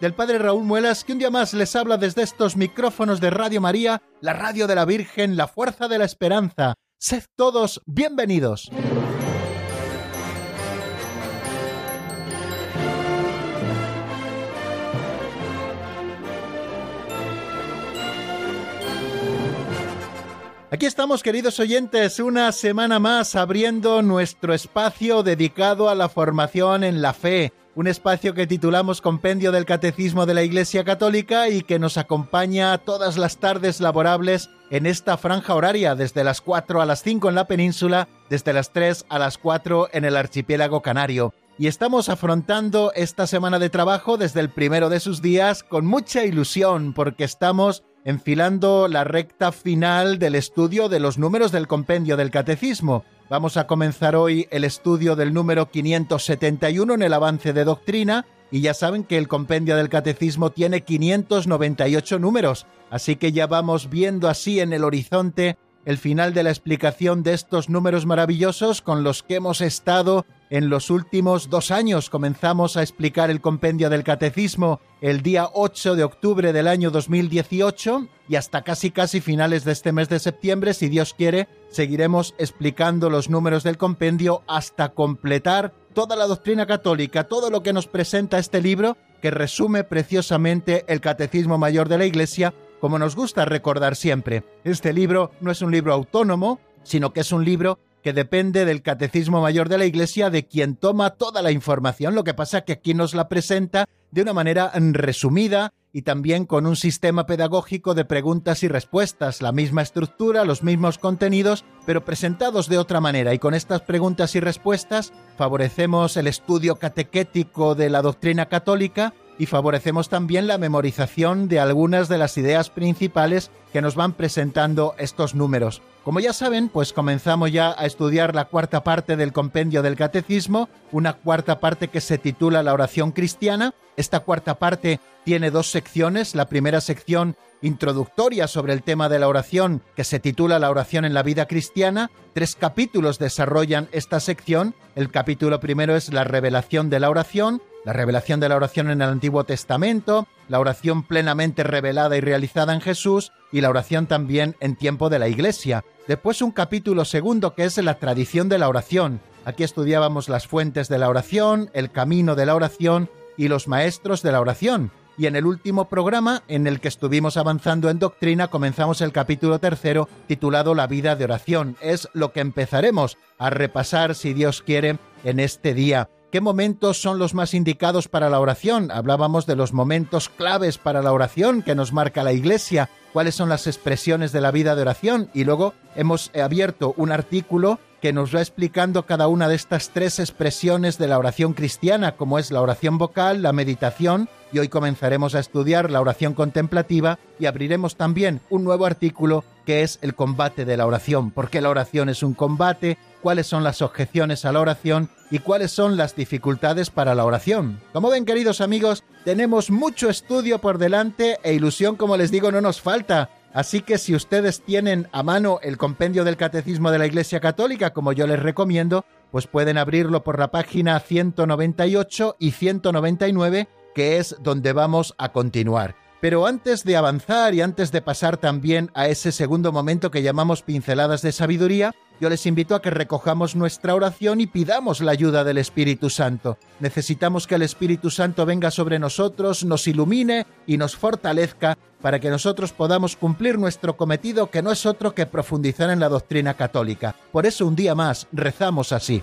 del Padre Raúl Muelas, que un día más les habla desde estos micrófonos de Radio María, la radio de la Virgen, la fuerza de la esperanza. Sed todos bienvenidos. Aquí estamos, queridos oyentes, una semana más abriendo nuestro espacio dedicado a la formación en la fe, un espacio que titulamos Compendio del Catecismo de la Iglesia Católica y que nos acompaña todas las tardes laborables en esta franja horaria, desde las 4 a las 5 en la península, desde las 3 a las 4 en el archipiélago canario. Y estamos afrontando esta semana de trabajo desde el primero de sus días con mucha ilusión porque estamos enfilando la recta final del estudio de los números del compendio del catecismo. Vamos a comenzar hoy el estudio del número 571 en el avance de doctrina y ya saben que el compendio del catecismo tiene 598 números, así que ya vamos viendo así en el horizonte el final de la explicación de estos números maravillosos con los que hemos estado en los últimos dos años. Comenzamos a explicar el compendio del catecismo el día 8 de octubre del año 2018 y hasta casi casi finales de este mes de septiembre, si Dios quiere, seguiremos explicando los números del compendio hasta completar toda la doctrina católica, todo lo que nos presenta este libro que resume preciosamente el Catecismo Mayor de la Iglesia como nos gusta recordar siempre, este libro no es un libro autónomo, sino que es un libro que depende del Catecismo Mayor de la Iglesia, de quien toma toda la información. Lo que pasa que aquí nos la presenta de una manera resumida y también con un sistema pedagógico de preguntas y respuestas, la misma estructura, los mismos contenidos, pero presentados de otra manera. Y con estas preguntas y respuestas favorecemos el estudio catequético de la doctrina católica y favorecemos también la memorización de algunas de las ideas principales que nos van presentando estos números. Como ya saben, pues comenzamos ya a estudiar la cuarta parte del compendio del catecismo, una cuarta parte que se titula la oración cristiana. Esta cuarta parte tiene dos secciones. La primera sección introductoria sobre el tema de la oración, que se titula La oración en la vida cristiana. Tres capítulos desarrollan esta sección. El capítulo primero es la revelación de la oración, la revelación de la oración en el Antiguo Testamento, la oración plenamente revelada y realizada en Jesús y la oración también en tiempo de la Iglesia. Después un capítulo segundo que es la tradición de la oración. Aquí estudiábamos las fuentes de la oración, el camino de la oración y los maestros de la oración. Y en el último programa, en el que estuvimos avanzando en doctrina, comenzamos el capítulo tercero titulado La vida de oración. Es lo que empezaremos a repasar, si Dios quiere, en este día. ¿Qué momentos son los más indicados para la oración? Hablábamos de los momentos claves para la oración que nos marca la Iglesia, cuáles son las expresiones de la vida de oración y luego hemos abierto un artículo que nos va explicando cada una de estas tres expresiones de la oración cristiana, como es la oración vocal, la meditación, y hoy comenzaremos a estudiar la oración contemplativa y abriremos también un nuevo artículo que es el combate de la oración, por qué la oración es un combate, cuáles son las objeciones a la oración y cuáles son las dificultades para la oración. Como ven queridos amigos, tenemos mucho estudio por delante e ilusión, como les digo, no nos falta. Así que si ustedes tienen a mano el compendio del Catecismo de la Iglesia Católica, como yo les recomiendo, pues pueden abrirlo por la página 198 y 199, que es donde vamos a continuar. Pero antes de avanzar y antes de pasar también a ese segundo momento que llamamos pinceladas de sabiduría, yo les invito a que recojamos nuestra oración y pidamos la ayuda del Espíritu Santo. Necesitamos que el Espíritu Santo venga sobre nosotros, nos ilumine y nos fortalezca para que nosotros podamos cumplir nuestro cometido que no es otro que profundizar en la doctrina católica. Por eso un día más rezamos así.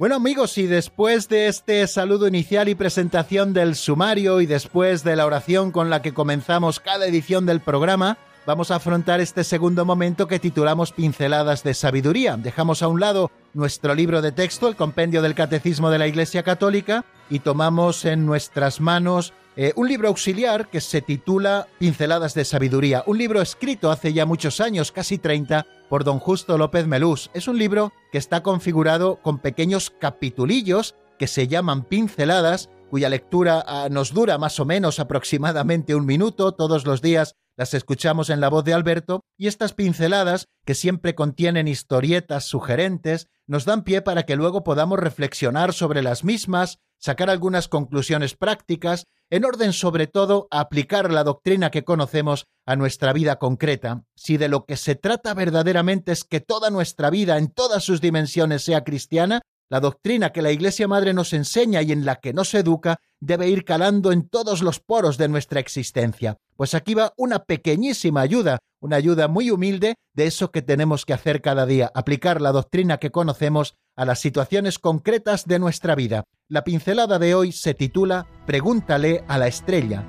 Bueno amigos, y después de este saludo inicial y presentación del sumario y después de la oración con la que comenzamos cada edición del programa, vamos a afrontar este segundo momento que titulamos Pinceladas de Sabiduría. Dejamos a un lado nuestro libro de texto, el compendio del Catecismo de la Iglesia Católica, y tomamos en nuestras manos eh, un libro auxiliar que se titula Pinceladas de Sabiduría, un libro escrito hace ya muchos años, casi 30, por don Justo López Melús. Es un libro que está configurado con pequeños capitulillos que se llaman pinceladas, cuya lectura ah, nos dura más o menos aproximadamente un minuto todos los días las escuchamos en la voz de Alberto y estas pinceladas, que siempre contienen historietas sugerentes, nos dan pie para que luego podamos reflexionar sobre las mismas, sacar algunas conclusiones prácticas, en orden sobre todo a aplicar la doctrina que conocemos a nuestra vida concreta. Si de lo que se trata verdaderamente es que toda nuestra vida en todas sus dimensiones sea cristiana, la doctrina que la Iglesia Madre nos enseña y en la que nos educa debe ir calando en todos los poros de nuestra existencia. Pues aquí va una pequeñísima ayuda, una ayuda muy humilde de eso que tenemos que hacer cada día, aplicar la doctrina que conocemos a las situaciones concretas de nuestra vida. La pincelada de hoy se titula Pregúntale a la estrella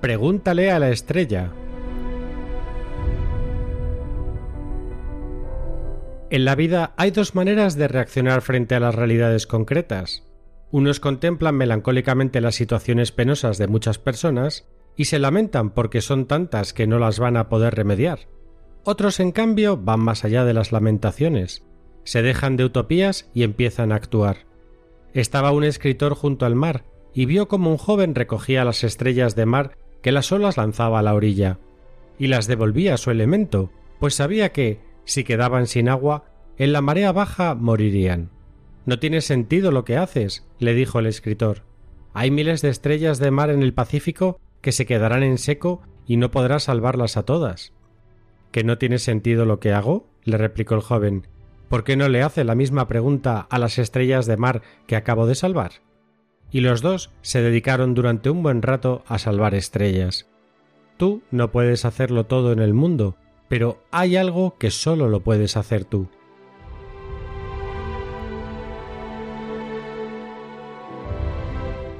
Pregúntale a la estrella. En la vida hay dos maneras de reaccionar frente a las realidades concretas. Unos contemplan melancólicamente las situaciones penosas de muchas personas y se lamentan porque son tantas que no las van a poder remediar. Otros, en cambio, van más allá de las lamentaciones, se dejan de utopías y empiezan a actuar. Estaba un escritor junto al mar y vio como un joven recogía las estrellas de mar que las olas lanzaba a la orilla, y las devolvía a su elemento, pues sabía que, si quedaban sin agua, en la marea baja morirían. No tiene sentido lo que haces, le dijo el escritor. Hay miles de estrellas de mar en el Pacífico que se quedarán en seco y no podrás salvarlas a todas. ¿Que no tiene sentido lo que hago? le replicó el joven. ¿Por qué no le hace la misma pregunta a las estrellas de mar que acabo de salvar? y los dos se dedicaron durante un buen rato a salvar estrellas. Tú no puedes hacerlo todo en el mundo, pero hay algo que solo lo puedes hacer tú.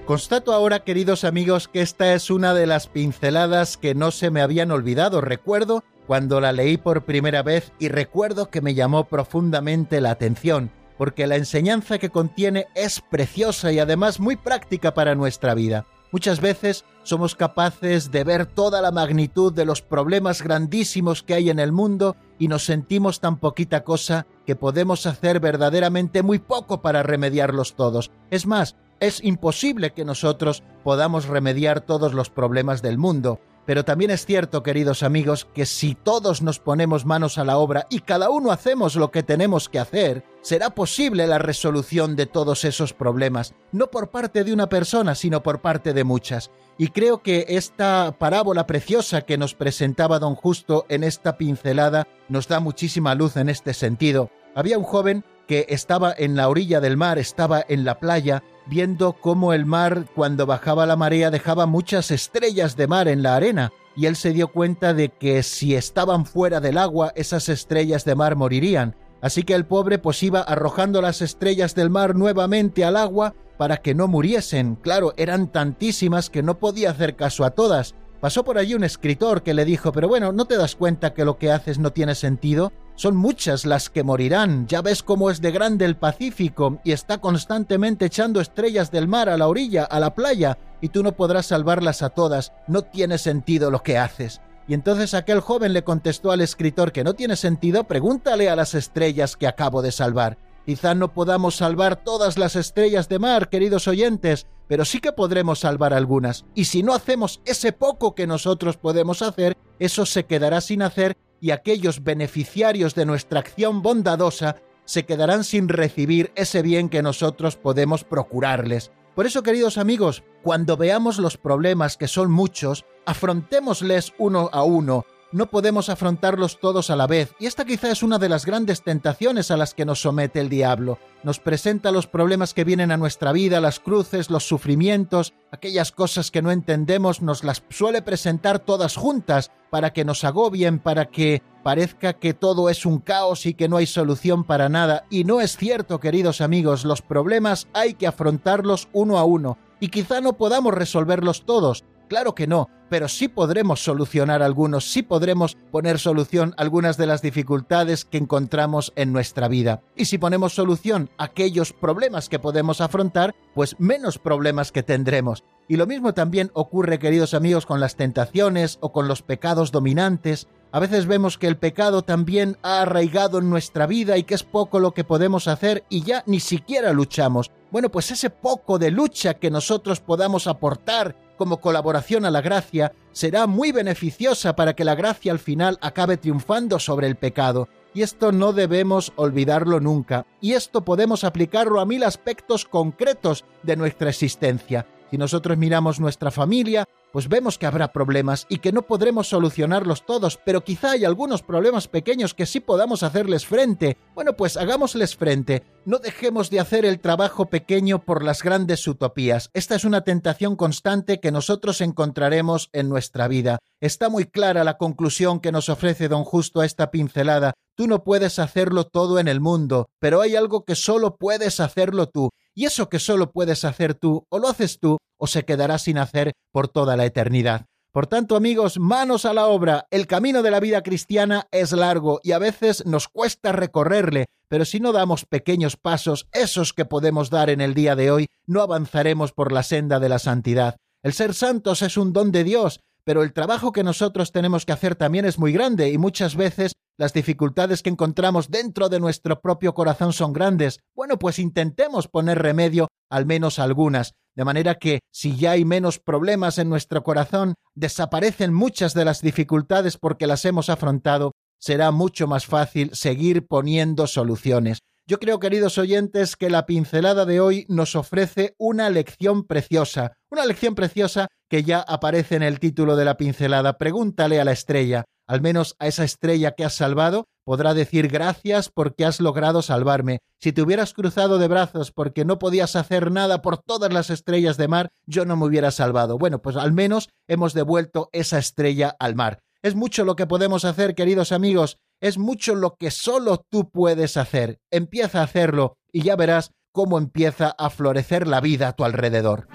Constato ahora, queridos amigos, que esta es una de las pinceladas que no se me habían olvidado. Recuerdo cuando la leí por primera vez y recuerdo que me llamó profundamente la atención porque la enseñanza que contiene es preciosa y además muy práctica para nuestra vida. Muchas veces somos capaces de ver toda la magnitud de los problemas grandísimos que hay en el mundo y nos sentimos tan poquita cosa que podemos hacer verdaderamente muy poco para remediarlos todos. Es más, es imposible que nosotros podamos remediar todos los problemas del mundo. Pero también es cierto, queridos amigos, que si todos nos ponemos manos a la obra y cada uno hacemos lo que tenemos que hacer, será posible la resolución de todos esos problemas, no por parte de una persona, sino por parte de muchas. Y creo que esta parábola preciosa que nos presentaba don Justo en esta pincelada nos da muchísima luz en este sentido. Había un joven que estaba en la orilla del mar, estaba en la playa, viendo cómo el mar, cuando bajaba la marea, dejaba muchas estrellas de mar en la arena, y él se dio cuenta de que si estaban fuera del agua, esas estrellas de mar morirían. Así que el pobre pues iba arrojando las estrellas del mar nuevamente al agua para que no muriesen. Claro, eran tantísimas que no podía hacer caso a todas. Pasó por allí un escritor que le dijo, pero bueno, ¿no te das cuenta que lo que haces no tiene sentido? Son muchas las que morirán, ya ves cómo es de grande el Pacífico y está constantemente echando estrellas del mar a la orilla, a la playa, y tú no podrás salvarlas a todas, no tiene sentido lo que haces. Y entonces aquel joven le contestó al escritor que no tiene sentido, pregúntale a las estrellas que acabo de salvar. Quizá no podamos salvar todas las estrellas de mar, queridos oyentes, pero sí que podremos salvar algunas. Y si no hacemos ese poco que nosotros podemos hacer, eso se quedará sin hacer y aquellos beneficiarios de nuestra acción bondadosa se quedarán sin recibir ese bien que nosotros podemos procurarles. Por eso, queridos amigos, cuando veamos los problemas, que son muchos, afrontémosles uno a uno, no podemos afrontarlos todos a la vez, y esta quizá es una de las grandes tentaciones a las que nos somete el diablo. Nos presenta los problemas que vienen a nuestra vida, las cruces, los sufrimientos, aquellas cosas que no entendemos, nos las suele presentar todas juntas para que nos agobien, para que parezca que todo es un caos y que no hay solución para nada. Y no es cierto, queridos amigos, los problemas hay que afrontarlos uno a uno, y quizá no podamos resolverlos todos, Claro que no, pero sí podremos solucionar algunos, sí podremos poner solución a algunas de las dificultades que encontramos en nuestra vida. Y si ponemos solución a aquellos problemas que podemos afrontar, pues menos problemas que tendremos. Y lo mismo también ocurre, queridos amigos, con las tentaciones o con los pecados dominantes. A veces vemos que el pecado también ha arraigado en nuestra vida y que es poco lo que podemos hacer y ya ni siquiera luchamos. Bueno, pues ese poco de lucha que nosotros podamos aportar como colaboración a la gracia será muy beneficiosa para que la gracia al final acabe triunfando sobre el pecado. Y esto no debemos olvidarlo nunca. Y esto podemos aplicarlo a mil aspectos concretos de nuestra existencia. Si nosotros miramos nuestra familia, pues vemos que habrá problemas y que no podremos solucionarlos todos, pero quizá hay algunos problemas pequeños que sí podamos hacerles frente. Bueno, pues hagámosles frente. No dejemos de hacer el trabajo pequeño por las grandes utopías. Esta es una tentación constante que nosotros encontraremos en nuestra vida. Está muy clara la conclusión que nos ofrece don Justo a esta pincelada. Tú no puedes hacerlo todo en el mundo, pero hay algo que solo puedes hacerlo tú. Y eso que solo puedes hacer tú, o lo haces tú, o se quedará sin hacer por toda la eternidad. Por tanto, amigos, manos a la obra. El camino de la vida cristiana es largo y a veces nos cuesta recorrerle, pero si no damos pequeños pasos, esos que podemos dar en el día de hoy, no avanzaremos por la senda de la santidad. El ser santos es un don de Dios, pero el trabajo que nosotros tenemos que hacer también es muy grande y muchas veces las dificultades que encontramos dentro de nuestro propio corazón son grandes. Bueno, pues intentemos poner remedio al menos algunas, de manera que si ya hay menos problemas en nuestro corazón, desaparecen muchas de las dificultades porque las hemos afrontado, será mucho más fácil seguir poniendo soluciones. Yo creo, queridos oyentes, que la pincelada de hoy nos ofrece una lección preciosa, una lección preciosa que ya aparece en el título de la pincelada. Pregúntale a la estrella, al menos a esa estrella que has salvado, podrá decir gracias porque has logrado salvarme. Si te hubieras cruzado de brazos porque no podías hacer nada por todas las estrellas de mar, yo no me hubiera salvado. Bueno, pues al menos hemos devuelto esa estrella al mar. Es mucho lo que podemos hacer, queridos amigos, es mucho lo que solo tú puedes hacer. Empieza a hacerlo y ya verás cómo empieza a florecer la vida a tu alrededor.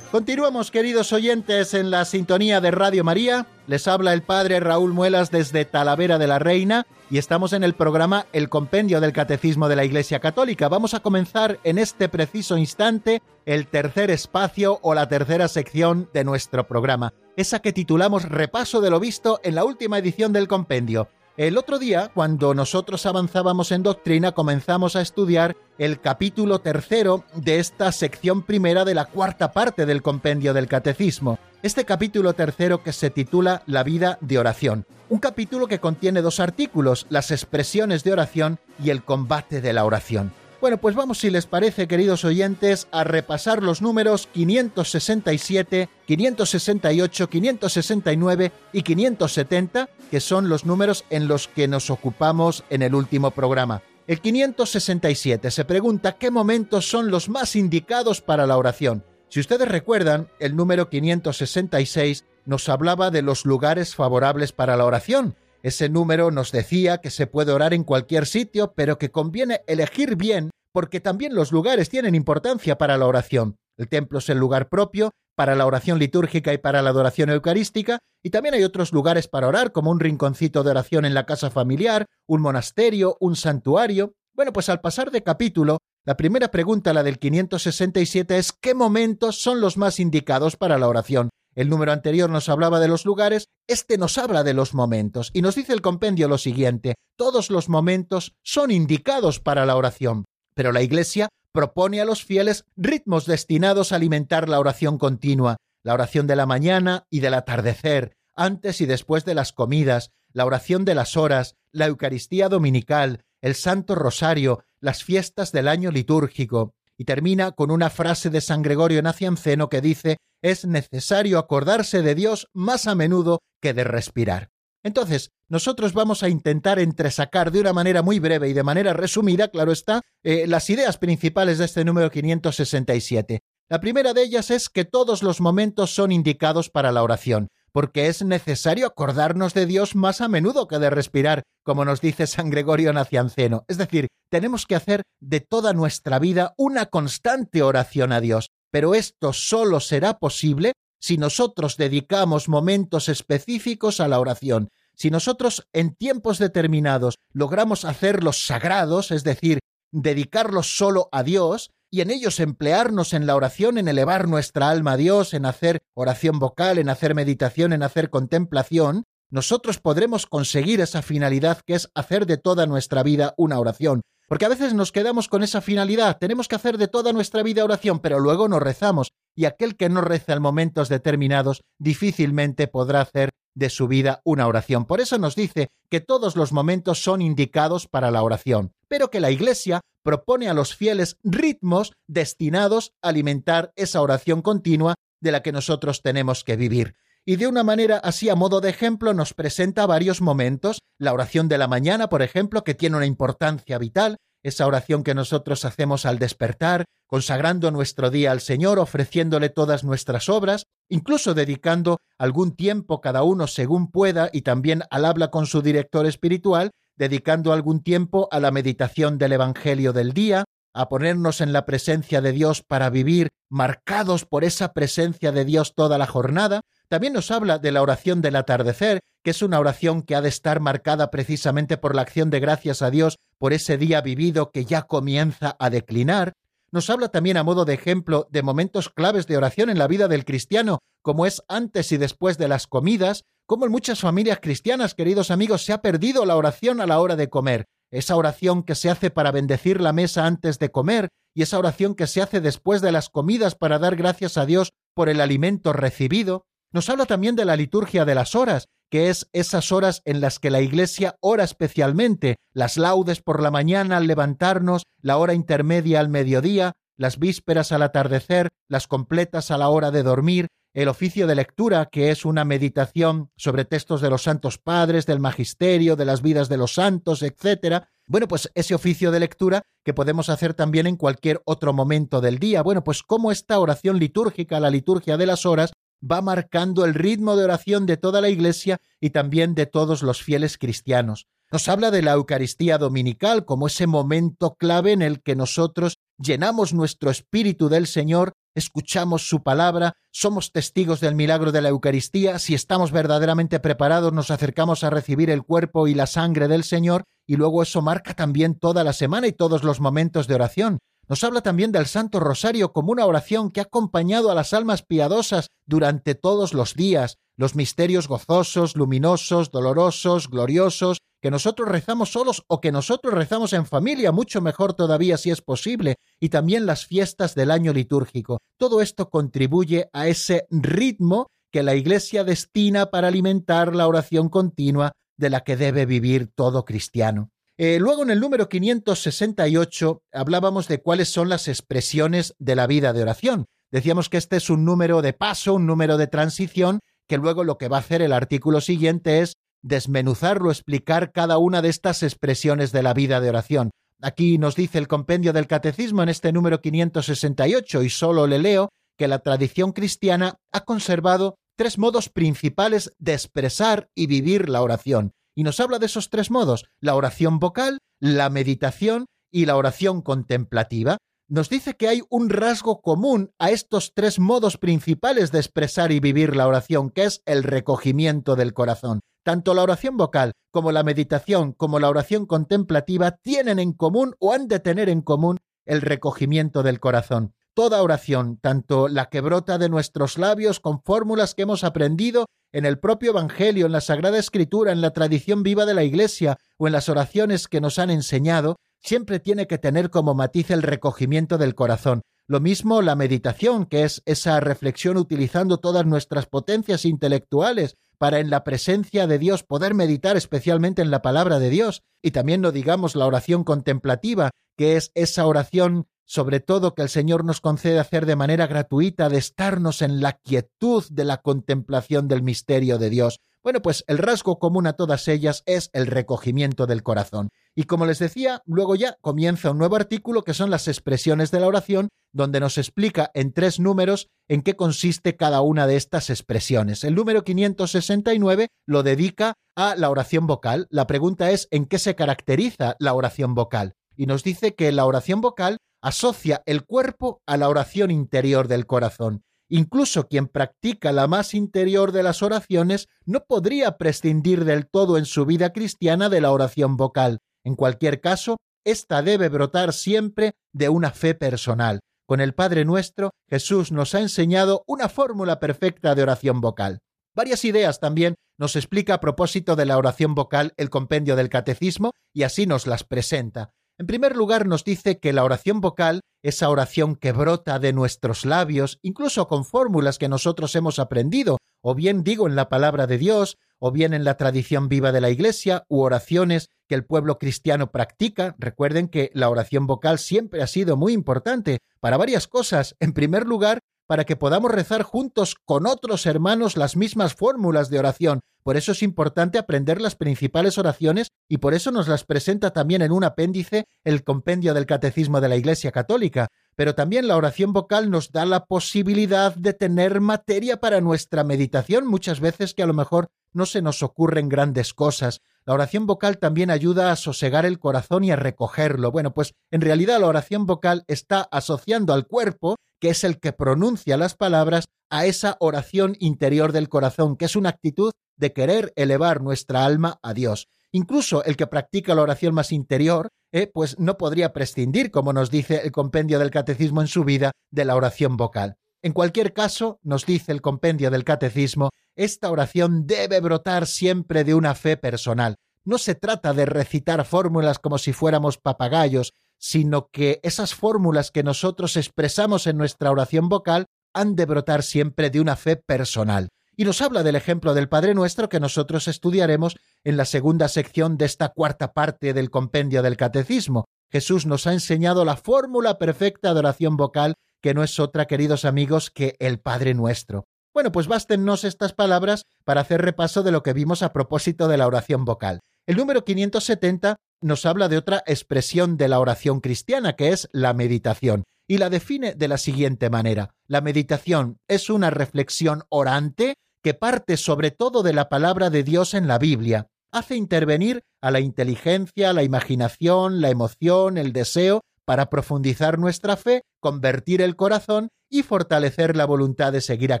Continuamos, queridos oyentes, en la sintonía de Radio María. Les habla el padre Raúl Muelas desde Talavera de la Reina y estamos en el programa El Compendio del Catecismo de la Iglesia Católica. Vamos a comenzar en este preciso instante el tercer espacio o la tercera sección de nuestro programa, esa que titulamos Repaso de lo visto en la última edición del compendio. El otro día, cuando nosotros avanzábamos en doctrina, comenzamos a estudiar el capítulo tercero de esta sección primera de la cuarta parte del compendio del catecismo. Este capítulo tercero que se titula La vida de oración. Un capítulo que contiene dos artículos, las expresiones de oración y el combate de la oración. Bueno, pues vamos, si les parece, queridos oyentes, a repasar los números 567, 568, 569 y 570, que son los números en los que nos ocupamos en el último programa. El 567 se pregunta qué momentos son los más indicados para la oración. Si ustedes recuerdan, el número 566 nos hablaba de los lugares favorables para la oración, ese número nos decía que se puede orar en cualquier sitio, pero que conviene elegir bien porque también los lugares tienen importancia para la oración. El templo es el lugar propio para la oración litúrgica y para la adoración eucarística, y también hay otros lugares para orar, como un rinconcito de oración en la casa familiar, un monasterio, un santuario. Bueno, pues al pasar de capítulo, la primera pregunta, la del 567, es ¿qué momentos son los más indicados para la oración? El número anterior nos hablaba de los lugares, este nos habla de los momentos y nos dice el compendio lo siguiente, todos los momentos son indicados para la oración. Pero la Iglesia propone a los fieles ritmos destinados a alimentar la oración continua, la oración de la mañana y del atardecer, antes y después de las comidas, la oración de las horas, la Eucaristía dominical, el Santo Rosario, las fiestas del año litúrgico, y termina con una frase de San Gregorio Nacianceno que dice es necesario acordarse de Dios más a menudo que de respirar. Entonces, nosotros vamos a intentar entresacar de una manera muy breve y de manera resumida, claro está, eh, las ideas principales de este número 567. La primera de ellas es que todos los momentos son indicados para la oración porque es necesario acordarnos de Dios más a menudo que de respirar, como nos dice San Gregorio Nacianceno. Es decir, tenemos que hacer de toda nuestra vida una constante oración a Dios, pero esto solo será posible si nosotros dedicamos momentos específicos a la oración. Si nosotros en tiempos determinados logramos hacerlos sagrados, es decir, dedicarlos solo a Dios, y en ellos emplearnos en la oración, en elevar nuestra alma a Dios, en hacer oración vocal, en hacer meditación, en hacer contemplación, nosotros podremos conseguir esa finalidad que es hacer de toda nuestra vida una oración. Porque a veces nos quedamos con esa finalidad, tenemos que hacer de toda nuestra vida oración, pero luego no rezamos, y aquel que no reza en momentos determinados difícilmente podrá hacer de su vida una oración. Por eso nos dice que todos los momentos son indicados para la oración, pero que la Iglesia propone a los fieles ritmos destinados a alimentar esa oración continua de la que nosotros tenemos que vivir. Y de una manera así a modo de ejemplo nos presenta varios momentos, la oración de la mañana, por ejemplo, que tiene una importancia vital, esa oración que nosotros hacemos al despertar, consagrando nuestro día al Señor, ofreciéndole todas nuestras obras, incluso dedicando algún tiempo cada uno según pueda y también al habla con su director espiritual, dedicando algún tiempo a la meditación del Evangelio del día, a ponernos en la presencia de Dios para vivir marcados por esa presencia de Dios toda la jornada. También nos habla de la oración del atardecer, que es una oración que ha de estar marcada precisamente por la acción de gracias a Dios por ese día vivido que ya comienza a declinar. Nos habla también a modo de ejemplo de momentos claves de oración en la vida del cristiano, como es antes y después de las comidas, como en muchas familias cristianas, queridos amigos, se ha perdido la oración a la hora de comer, esa oración que se hace para bendecir la mesa antes de comer y esa oración que se hace después de las comidas para dar gracias a Dios por el alimento recibido. Nos habla también de la liturgia de las horas, que es esas horas en las que la Iglesia ora especialmente, las laudes por la mañana al levantarnos, la hora intermedia al mediodía, las vísperas al atardecer, las completas a la hora de dormir, el oficio de lectura, que es una meditación sobre textos de los santos padres, del magisterio, de las vidas de los santos, etc. Bueno, pues ese oficio de lectura que podemos hacer también en cualquier otro momento del día. Bueno, pues cómo esta oración litúrgica, la liturgia de las horas, va marcando el ritmo de oración de toda la Iglesia y también de todos los fieles cristianos. Nos habla de la Eucaristía dominical como ese momento clave en el que nosotros llenamos nuestro espíritu del Señor, escuchamos su palabra, somos testigos del milagro de la Eucaristía, si estamos verdaderamente preparados nos acercamos a recibir el cuerpo y la sangre del Señor y luego eso marca también toda la semana y todos los momentos de oración. Nos habla también del Santo Rosario como una oración que ha acompañado a las almas piadosas durante todos los días, los misterios gozosos, luminosos, dolorosos, gloriosos, que nosotros rezamos solos o que nosotros rezamos en familia, mucho mejor todavía si es posible, y también las fiestas del año litúrgico. Todo esto contribuye a ese ritmo que la Iglesia destina para alimentar la oración continua de la que debe vivir todo cristiano. Eh, luego en el número 568 hablábamos de cuáles son las expresiones de la vida de oración. Decíamos que este es un número de paso, un número de transición, que luego lo que va a hacer el artículo siguiente es desmenuzarlo, explicar cada una de estas expresiones de la vida de oración. Aquí nos dice el compendio del catecismo en este número 568 y solo le leo que la tradición cristiana ha conservado tres modos principales de expresar y vivir la oración. Y nos habla de esos tres modos, la oración vocal, la meditación y la oración contemplativa. Nos dice que hay un rasgo común a estos tres modos principales de expresar y vivir la oración, que es el recogimiento del corazón. Tanto la oración vocal como la meditación como la oración contemplativa tienen en común o han de tener en común el recogimiento del corazón. Toda oración, tanto la que brota de nuestros labios con fórmulas que hemos aprendido en el propio Evangelio, en la Sagrada Escritura, en la tradición viva de la Iglesia o en las oraciones que nos han enseñado, siempre tiene que tener como matiz el recogimiento del corazón. Lo mismo la meditación, que es esa reflexión utilizando todas nuestras potencias intelectuales para en la presencia de Dios poder meditar especialmente en la palabra de Dios. Y también no digamos la oración contemplativa, que es esa oración sobre todo que el Señor nos concede hacer de manera gratuita, de estarnos en la quietud de la contemplación del misterio de Dios. Bueno, pues el rasgo común a todas ellas es el recogimiento del corazón. Y como les decía, luego ya comienza un nuevo artículo que son las expresiones de la oración, donde nos explica en tres números en qué consiste cada una de estas expresiones. El número 569 lo dedica a la oración vocal. La pregunta es ¿en qué se caracteriza la oración vocal? Y nos dice que la oración vocal asocia el cuerpo a la oración interior del corazón. Incluso quien practica la más interior de las oraciones no podría prescindir del todo en su vida cristiana de la oración vocal. En cualquier caso, ésta debe brotar siempre de una fe personal. Con el Padre Nuestro, Jesús nos ha enseñado una fórmula perfecta de oración vocal. Varias ideas también nos explica a propósito de la oración vocal el compendio del catecismo y así nos las presenta. En primer lugar, nos dice que la oración vocal, esa oración que brota de nuestros labios, incluso con fórmulas que nosotros hemos aprendido, o bien digo en la palabra de Dios, o bien en la tradición viva de la Iglesia, u oraciones que el pueblo cristiano practica. Recuerden que la oración vocal siempre ha sido muy importante para varias cosas. En primer lugar, para que podamos rezar juntos con otros hermanos las mismas fórmulas de oración. Por eso es importante aprender las principales oraciones y por eso nos las presenta también en un apéndice el compendio del Catecismo de la Iglesia Católica. Pero también la oración vocal nos da la posibilidad de tener materia para nuestra meditación, muchas veces que a lo mejor no se nos ocurren grandes cosas. La oración vocal también ayuda a sosegar el corazón y a recogerlo. Bueno, pues en realidad la oración vocal está asociando al cuerpo que es el que pronuncia las palabras, a esa oración interior del corazón, que es una actitud de querer elevar nuestra alma a Dios. Incluso el que practica la oración más interior, eh, pues no podría prescindir, como nos dice el compendio del catecismo en su vida, de la oración vocal. En cualquier caso, nos dice el compendio del catecismo, esta oración debe brotar siempre de una fe personal. No se trata de recitar fórmulas como si fuéramos papagayos, sino que esas fórmulas que nosotros expresamos en nuestra oración vocal han de brotar siempre de una fe personal. Y nos habla del ejemplo del Padre Nuestro que nosotros estudiaremos en la segunda sección de esta cuarta parte del compendio del Catecismo. Jesús nos ha enseñado la fórmula perfecta de oración vocal, que no es otra, queridos amigos, que el Padre Nuestro. Bueno, pues bástennos estas palabras para hacer repaso de lo que vimos a propósito de la oración vocal. El número 570 nos habla de otra expresión de la oración cristiana, que es la meditación, y la define de la siguiente manera. La meditación es una reflexión orante que parte sobre todo de la palabra de Dios en la Biblia, hace intervenir a la inteligencia, la imaginación, la emoción, el deseo, para profundizar nuestra fe, convertir el corazón y fortalecer la voluntad de seguir a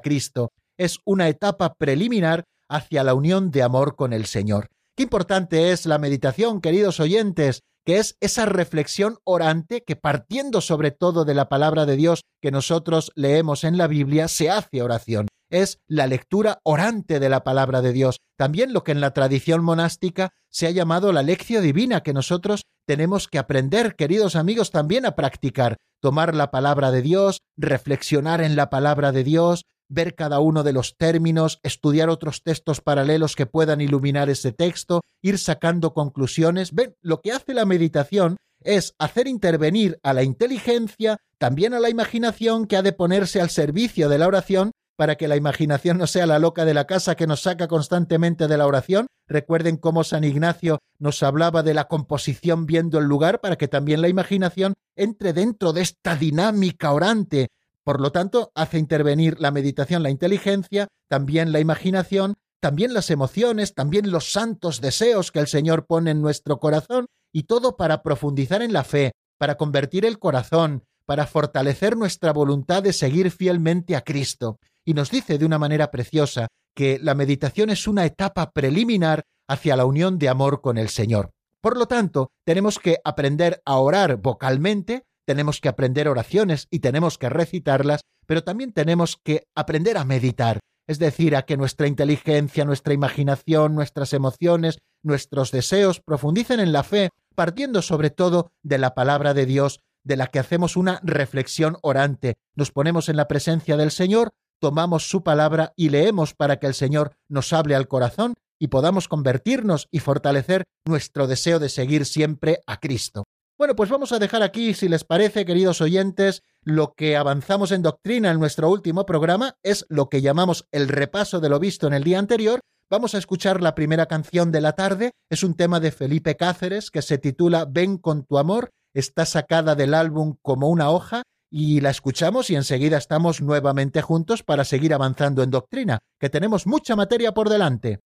Cristo. Es una etapa preliminar hacia la unión de amor con el Señor. Importante es la meditación, queridos oyentes, que es esa reflexión orante que partiendo sobre todo de la palabra de Dios que nosotros leemos en la Biblia, se hace oración. Es la lectura orante de la palabra de Dios. También lo que en la tradición monástica se ha llamado la lección divina, que nosotros tenemos que aprender, queridos amigos, también a practicar. Tomar la palabra de Dios, reflexionar en la palabra de Dios, ver cada uno de los términos, estudiar otros textos paralelos que puedan iluminar ese texto, ir sacando conclusiones. Ven, lo que hace la meditación es hacer intervenir a la inteligencia, también a la imaginación que ha de ponerse al servicio de la oración para que la imaginación no sea la loca de la casa que nos saca constantemente de la oración. Recuerden cómo San Ignacio nos hablaba de la composición viendo el lugar para que también la imaginación entre dentro de esta dinámica orante por lo tanto, hace intervenir la meditación, la inteligencia, también la imaginación, también las emociones, también los santos deseos que el Señor pone en nuestro corazón, y todo para profundizar en la fe, para convertir el corazón, para fortalecer nuestra voluntad de seguir fielmente a Cristo. Y nos dice de una manera preciosa que la meditación es una etapa preliminar hacia la unión de amor con el Señor. Por lo tanto, tenemos que aprender a orar vocalmente, tenemos que aprender oraciones y tenemos que recitarlas, pero también tenemos que aprender a meditar, es decir, a que nuestra inteligencia, nuestra imaginación, nuestras emociones, nuestros deseos profundicen en la fe, partiendo sobre todo de la palabra de Dios, de la que hacemos una reflexión orante. Nos ponemos en la presencia del Señor, tomamos su palabra y leemos para que el Señor nos hable al corazón y podamos convertirnos y fortalecer nuestro deseo de seguir siempre a Cristo. Bueno, pues vamos a dejar aquí, si les parece, queridos oyentes, lo que avanzamos en doctrina en nuestro último programa, es lo que llamamos el repaso de lo visto en el día anterior. Vamos a escuchar la primera canción de la tarde, es un tema de Felipe Cáceres que se titula Ven con tu amor, está sacada del álbum como una hoja y la escuchamos y enseguida estamos nuevamente juntos para seguir avanzando en doctrina, que tenemos mucha materia por delante.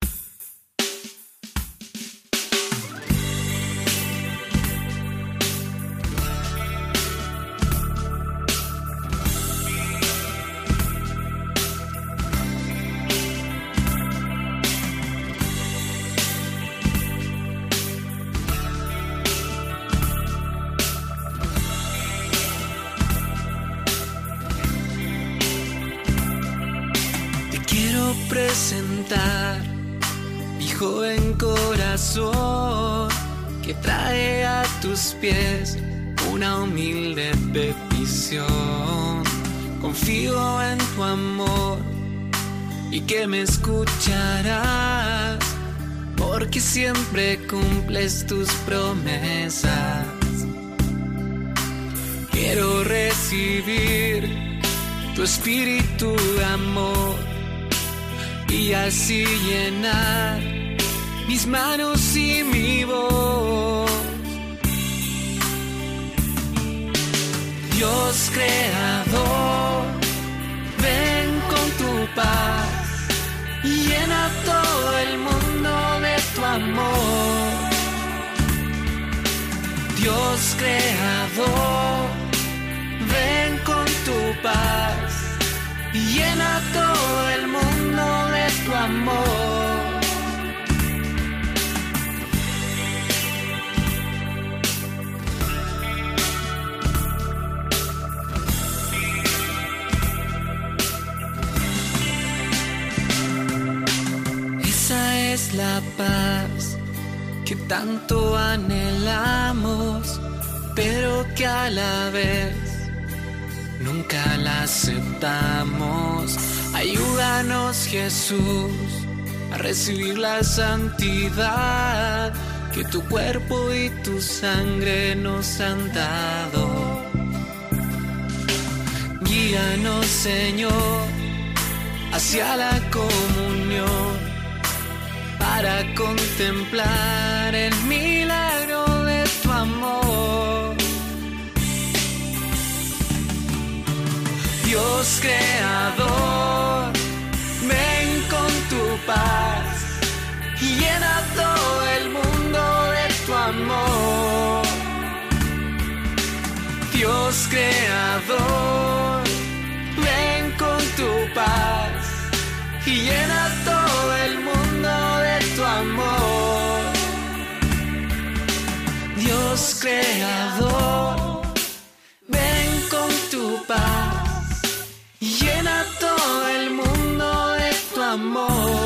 Tus pies una humilde petición. Confío en tu amor y que me escucharás porque siempre cumples tus promesas. Quiero recibir tu espíritu de amor y así llenar mis manos y mi voz. Dios creador, ven con tu paz y llena todo el mundo de tu amor. Dios creador, ven con tu paz y llena todo el mundo tu amor. La paz que tanto anhelamos, pero que a la vez nunca la aceptamos Ayúdanos Jesús a recibir la santidad que tu cuerpo y tu sangre nos han dado. Guíanos Señor hacia la comunión para contemplar el milagro de tu amor. Dios creador, ven con tu paz y llena todo el mundo de tu amor. Dios creador, ven con tu paz y llena todo el mundo de tu amor.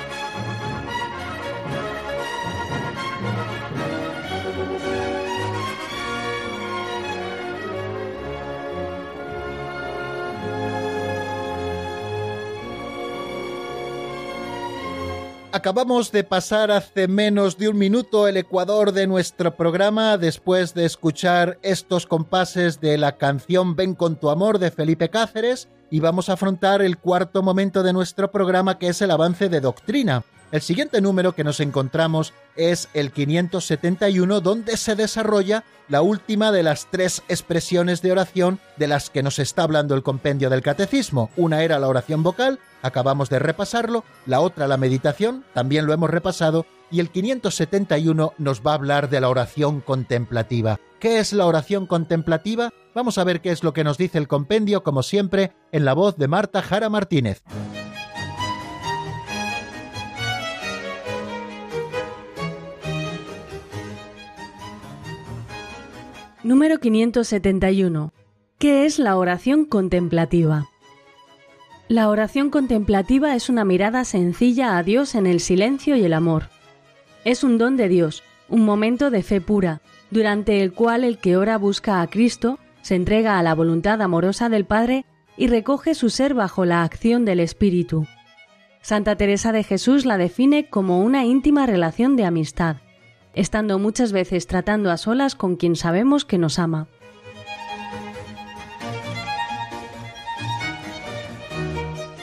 Acabamos de pasar hace menos de un minuto el ecuador de nuestro programa después de escuchar estos compases de la canción Ven con tu amor de Felipe Cáceres y vamos a afrontar el cuarto momento de nuestro programa que es el avance de doctrina. El siguiente número que nos encontramos es el 571, donde se desarrolla la última de las tres expresiones de oración de las que nos está hablando el compendio del catecismo. Una era la oración vocal, acabamos de repasarlo, la otra la meditación, también lo hemos repasado, y el 571 nos va a hablar de la oración contemplativa. ¿Qué es la oración contemplativa? Vamos a ver qué es lo que nos dice el compendio, como siempre, en la voz de Marta Jara Martínez. Número 571. ¿Qué es la oración contemplativa? La oración contemplativa es una mirada sencilla a Dios en el silencio y el amor. Es un don de Dios, un momento de fe pura, durante el cual el que ora busca a Cristo, se entrega a la voluntad amorosa del Padre y recoge su ser bajo la acción del Espíritu. Santa Teresa de Jesús la define como una íntima relación de amistad estando muchas veces tratando a solas con quien sabemos que nos ama.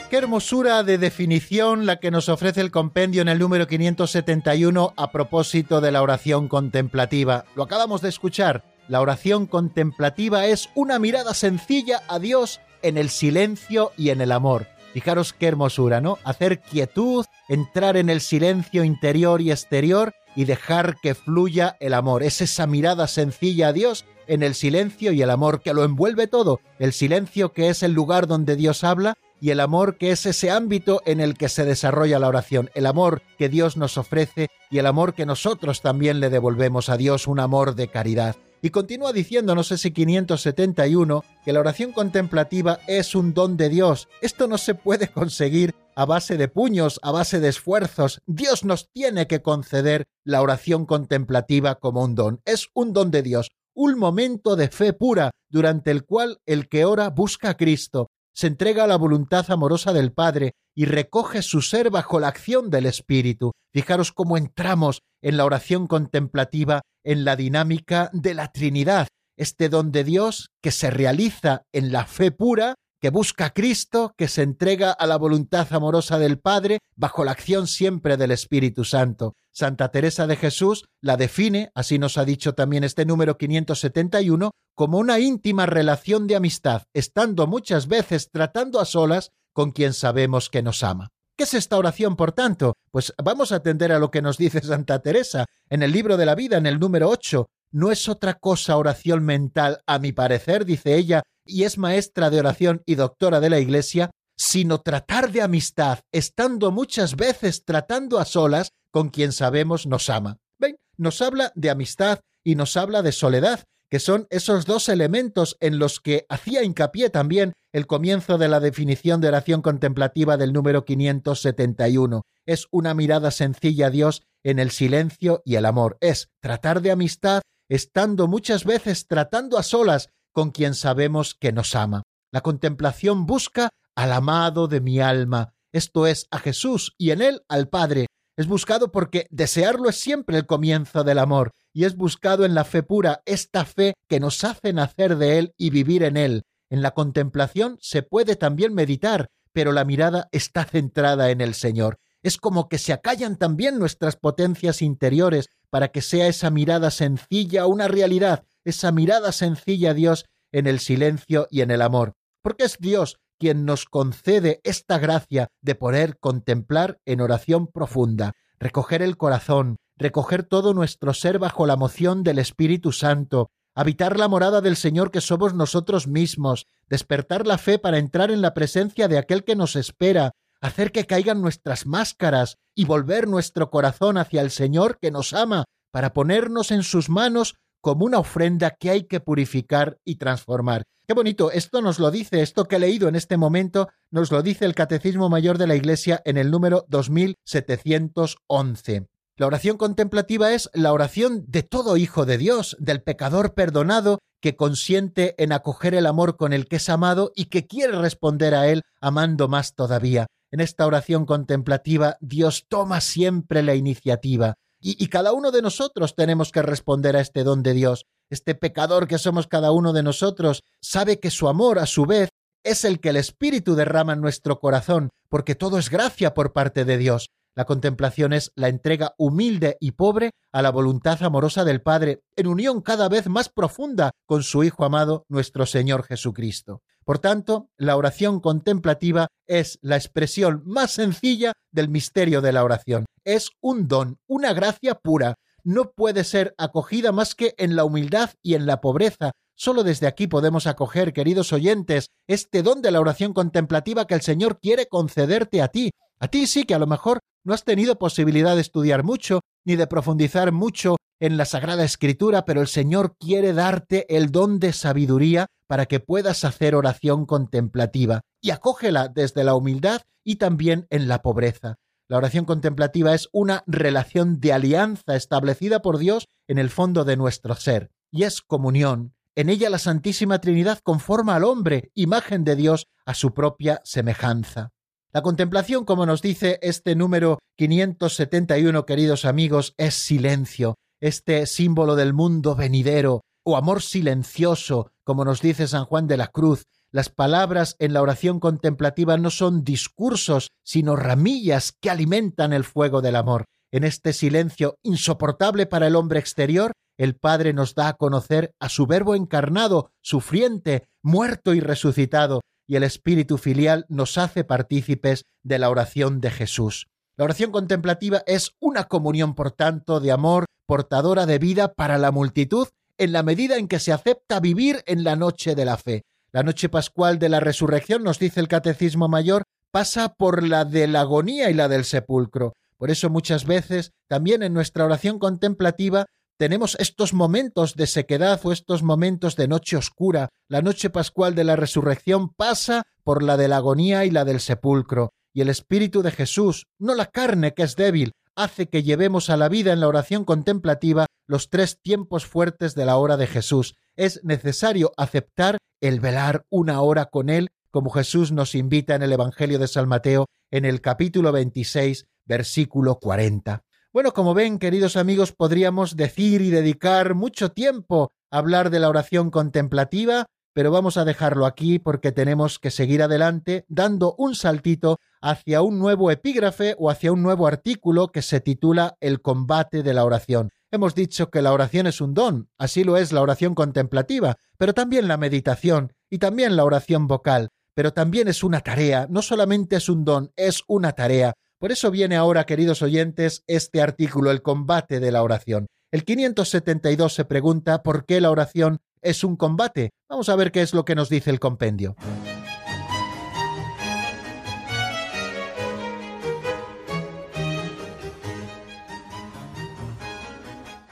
Qué hermosura de definición la que nos ofrece el compendio en el número 571 a propósito de la oración contemplativa. Lo acabamos de escuchar. La oración contemplativa es una mirada sencilla a Dios en el silencio y en el amor. Fijaros qué hermosura, ¿no? Hacer quietud, entrar en el silencio interior y exterior y dejar que fluya el amor. Es esa mirada sencilla a Dios en el silencio y el amor que lo envuelve todo. El silencio que es el lugar donde Dios habla y el amor que es ese ámbito en el que se desarrolla la oración. El amor que Dios nos ofrece y el amor que nosotros también le devolvemos a Dios, un amor de caridad. Y continúa diciéndonos ese 571 que la oración contemplativa es un don de Dios. Esto no se puede conseguir a base de puños, a base de esfuerzos. Dios nos tiene que conceder la oración contemplativa como un don. Es un don de Dios, un momento de fe pura durante el cual el que ora busca a Cristo, se entrega a la voluntad amorosa del Padre y recoge su ser bajo la acción del Espíritu. Fijaros cómo entramos en la oración contemplativa, en la dinámica de la Trinidad, este don de Dios que se realiza en la fe pura, que busca a Cristo, que se entrega a la voluntad amorosa del Padre, bajo la acción siempre del Espíritu Santo. Santa Teresa de Jesús la define, así nos ha dicho también este número 571, como una íntima relación de amistad, estando muchas veces tratando a solas con quien sabemos que nos ama. ¿Qué es esta oración, por tanto? Pues vamos a atender a lo que nos dice Santa Teresa en el libro de la vida, en el número 8. No es otra cosa oración mental, a mi parecer, dice ella, y es maestra de oración y doctora de la Iglesia, sino tratar de amistad, estando muchas veces tratando a solas con quien sabemos nos ama. ¿Ven? Nos habla de amistad y nos habla de soledad, que son esos dos elementos en los que hacía hincapié también el comienzo de la definición de oración contemplativa del número 571. Es una mirada sencilla a Dios en el silencio y el amor. Es tratar de amistad estando muchas veces tratando a solas con quien sabemos que nos ama. La contemplación busca al amado de mi alma, esto es, a Jesús y en él al Padre. Es buscado porque desearlo es siempre el comienzo del amor, y es buscado en la fe pura, esta fe que nos hace nacer de Él y vivir en Él. En la contemplación se puede también meditar, pero la mirada está centrada en el Señor. Es como que se acallan también nuestras potencias interiores para que sea esa mirada sencilla una realidad, esa mirada sencilla a Dios en el silencio y en el amor. Porque es Dios quien nos concede esta gracia de poder contemplar en oración profunda, recoger el corazón, recoger todo nuestro ser bajo la moción del Espíritu Santo, habitar la morada del Señor que somos nosotros mismos, despertar la fe para entrar en la presencia de aquel que nos espera, hacer que caigan nuestras máscaras y volver nuestro corazón hacia el Señor que nos ama, para ponernos en sus manos como una ofrenda que hay que purificar y transformar. Qué bonito, esto nos lo dice, esto que he leído en este momento, nos lo dice el Catecismo Mayor de la Iglesia en el número 2711. La oración contemplativa es la oración de todo hijo de Dios, del pecador perdonado que consiente en acoger el amor con el que es amado y que quiere responder a él amando más todavía. En esta oración contemplativa Dios toma siempre la iniciativa y, cada uno de nosotros tenemos que responder a este don de Dios. Este pecador que somos cada uno de nosotros sabe que su amor, a su vez, es el que el Espíritu derrama en nuestro corazón, porque todo es gracia por parte de Dios. La contemplación es la entrega humilde y pobre a la voluntad amorosa del Padre, en unión cada vez más profunda con su Hijo amado, nuestro Señor Jesucristo. Por tanto, la oración contemplativa es la expresión más sencilla del misterio de la oración. Es un don, una gracia pura. No puede ser acogida más que en la humildad y en la pobreza, Solo desde aquí podemos acoger, queridos oyentes, este don de la oración contemplativa que el Señor quiere concederte a ti. A ti sí que a lo mejor no has tenido posibilidad de estudiar mucho, ni de profundizar mucho en la Sagrada Escritura, pero el Señor quiere darte el don de sabiduría para que puedas hacer oración contemplativa, y acógela desde la humildad y también en la pobreza. La oración contemplativa es una relación de alianza establecida por Dios en el fondo de nuestro ser, y es comunión, en ella la Santísima Trinidad conforma al hombre, imagen de Dios, a su propia semejanza. La contemplación, como nos dice este número 571, queridos amigos, es silencio, este símbolo del mundo venidero, o amor silencioso, como nos dice San Juan de la Cruz. Las palabras en la oración contemplativa no son discursos, sino ramillas que alimentan el fuego del amor. En este silencio insoportable para el hombre exterior, el Padre nos da a conocer a su Verbo encarnado, sufriente, muerto y resucitado, y el Espíritu filial nos hace partícipes de la oración de Jesús. La oración contemplativa es una comunión, por tanto, de amor, portadora de vida para la multitud, en la medida en que se acepta vivir en la noche de la fe. La noche pascual de la resurrección, nos dice el Catecismo Mayor, pasa por la de la agonía y la del sepulcro. Por eso muchas veces también en nuestra oración contemplativa tenemos estos momentos de sequedad o estos momentos de noche oscura. La noche pascual de la resurrección pasa por la de la agonía y la del sepulcro, y el Espíritu de Jesús, no la carne que es débil, hace que llevemos a la vida en la oración contemplativa los tres tiempos fuertes de la hora de Jesús. Es necesario aceptar el velar una hora con Él, como Jesús nos invita en el Evangelio de San Mateo en el capítulo 26, versículo 40. Bueno, como ven, queridos amigos, podríamos decir y dedicar mucho tiempo a hablar de la oración contemplativa, pero vamos a dejarlo aquí porque tenemos que seguir adelante dando un saltito hacia un nuevo epígrafe o hacia un nuevo artículo que se titula El combate de la oración. Hemos dicho que la oración es un don, así lo es la oración contemplativa, pero también la meditación y también la oración vocal, pero también es una tarea, no solamente es un don, es una tarea, por eso viene ahora, queridos oyentes, este artículo, el combate de la oración. El 572 se pregunta por qué la oración es un combate. Vamos a ver qué es lo que nos dice el compendio.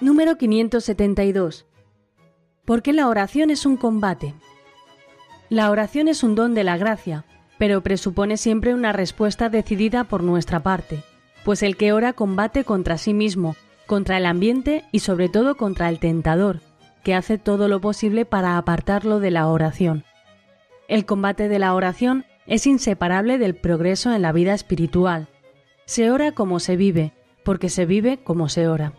Número 572. ¿Por qué la oración es un combate? La oración es un don de la gracia, pero presupone siempre una respuesta decidida por nuestra parte, pues el que ora combate contra sí mismo, contra el ambiente y sobre todo contra el tentador, que hace todo lo posible para apartarlo de la oración. El combate de la oración es inseparable del progreso en la vida espiritual. Se ora como se vive, porque se vive como se ora.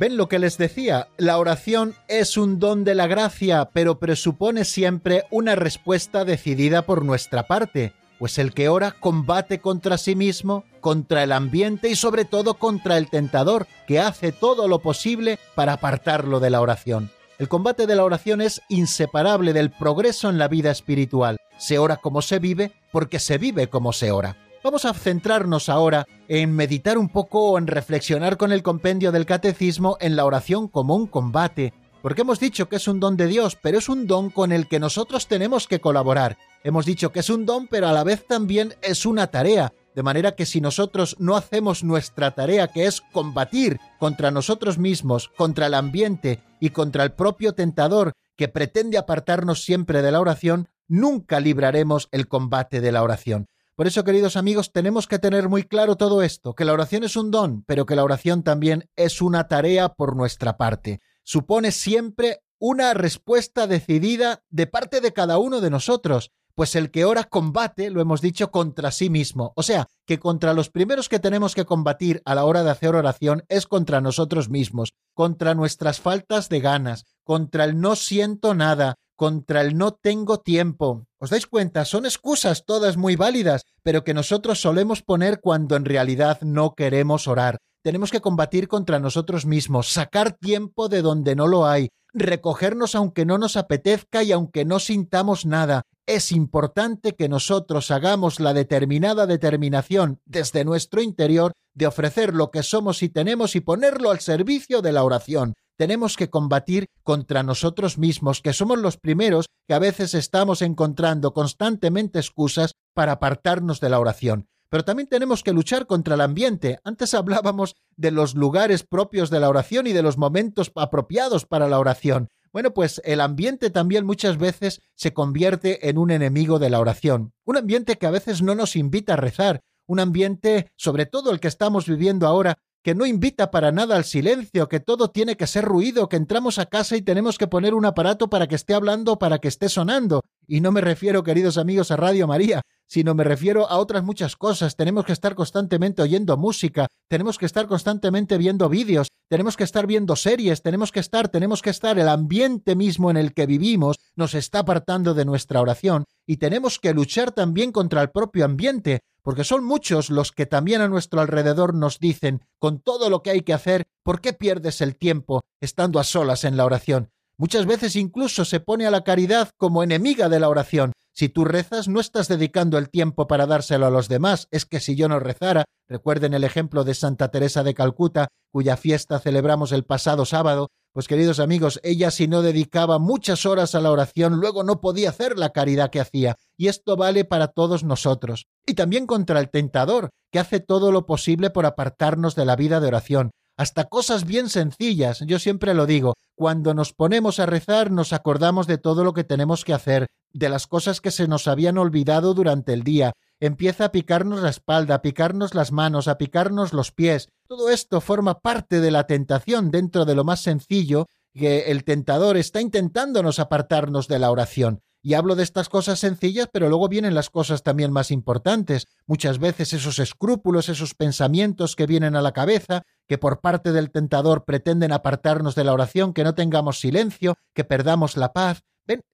¿Ven lo que les decía? La oración es un don de la gracia, pero presupone siempre una respuesta decidida por nuestra parte, pues el que ora combate contra sí mismo, contra el ambiente y sobre todo contra el tentador, que hace todo lo posible para apartarlo de la oración. El combate de la oración es inseparable del progreso en la vida espiritual. Se ora como se vive porque se vive como se ora. Vamos a centrarnos ahora en meditar un poco o en reflexionar con el compendio del catecismo en la oración como un combate, porque hemos dicho que es un don de Dios, pero es un don con el que nosotros tenemos que colaborar. Hemos dicho que es un don, pero a la vez también es una tarea, de manera que si nosotros no hacemos nuestra tarea, que es combatir contra nosotros mismos, contra el ambiente y contra el propio tentador que pretende apartarnos siempre de la oración, nunca libraremos el combate de la oración. Por eso, queridos amigos, tenemos que tener muy claro todo esto, que la oración es un don, pero que la oración también es una tarea por nuestra parte. Supone siempre una respuesta decidida de parte de cada uno de nosotros, pues el que ora combate, lo hemos dicho, contra sí mismo. O sea, que contra los primeros que tenemos que combatir a la hora de hacer oración es contra nosotros mismos, contra nuestras faltas de ganas, contra el no siento nada, contra el no tengo tiempo. ¿Os dais cuenta? Son excusas todas muy válidas, pero que nosotros solemos poner cuando en realidad no queremos orar. Tenemos que combatir contra nosotros mismos, sacar tiempo de donde no lo hay, recogernos aunque no nos apetezca y aunque no sintamos nada. Es importante que nosotros hagamos la determinada determinación desde nuestro interior de ofrecer lo que somos y tenemos y ponerlo al servicio de la oración. Tenemos que combatir contra nosotros mismos, que somos los primeros que a veces estamos encontrando constantemente excusas para apartarnos de la oración pero también tenemos que luchar contra el ambiente. Antes hablábamos de los lugares propios de la oración y de los momentos apropiados para la oración. Bueno, pues el ambiente también muchas veces se convierte en un enemigo de la oración. Un ambiente que a veces no nos invita a rezar. Un ambiente, sobre todo el que estamos viviendo ahora, que no invita para nada al silencio, que todo tiene que ser ruido, que entramos a casa y tenemos que poner un aparato para que esté hablando, para que esté sonando. Y no me refiero, queridos amigos, a Radio María, sino me refiero a otras muchas cosas. Tenemos que estar constantemente oyendo música, tenemos que estar constantemente viendo vídeos, tenemos que estar viendo series, tenemos que estar, tenemos que estar, el ambiente mismo en el que vivimos nos está apartando de nuestra oración y tenemos que luchar también contra el propio ambiente, porque son muchos los que también a nuestro alrededor nos dicen, con todo lo que hay que hacer, ¿por qué pierdes el tiempo estando a solas en la oración? Muchas veces incluso se pone a la caridad como enemiga de la oración. Si tú rezas, no estás dedicando el tiempo para dárselo a los demás. Es que si yo no rezara, recuerden el ejemplo de Santa Teresa de Calcuta, cuya fiesta celebramos el pasado sábado, pues queridos amigos, ella si no dedicaba muchas horas a la oración, luego no podía hacer la caridad que hacía. Y esto vale para todos nosotros. Y también contra el tentador, que hace todo lo posible por apartarnos de la vida de oración. Hasta cosas bien sencillas, yo siempre lo digo, cuando nos ponemos a rezar nos acordamos de todo lo que tenemos que hacer, de las cosas que se nos habían olvidado durante el día, empieza a picarnos la espalda, a picarnos las manos, a picarnos los pies. Todo esto forma parte de la tentación dentro de lo más sencillo que el tentador está intentándonos apartarnos de la oración. Y hablo de estas cosas sencillas, pero luego vienen las cosas también más importantes. Muchas veces esos escrúpulos, esos pensamientos que vienen a la cabeza, que por parte del tentador pretenden apartarnos de la oración, que no tengamos silencio, que perdamos la paz,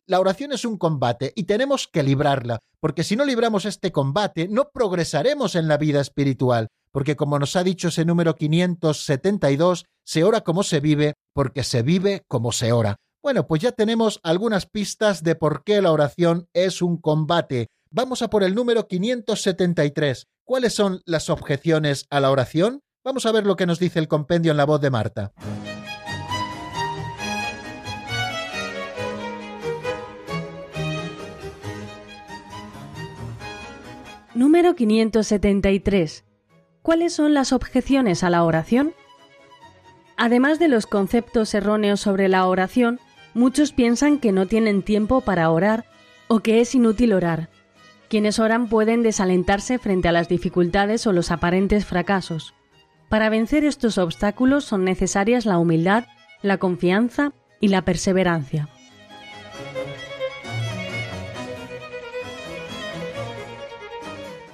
la oración es un combate y tenemos que librarla, porque si no libramos este combate, no progresaremos en la vida espiritual, porque como nos ha dicho ese número 572, se ora como se vive, porque se vive como se ora. Bueno, pues ya tenemos algunas pistas de por qué la oración es un combate. Vamos a por el número 573. ¿Cuáles son las objeciones a la oración? Vamos a ver lo que nos dice el compendio en la voz de Marta. Número 573. ¿Cuáles son las objeciones a la oración? Además de los conceptos erróneos sobre la oración, muchos piensan que no tienen tiempo para orar o que es inútil orar. Quienes oran pueden desalentarse frente a las dificultades o los aparentes fracasos. Para vencer estos obstáculos son necesarias la humildad, la confianza y la perseverancia.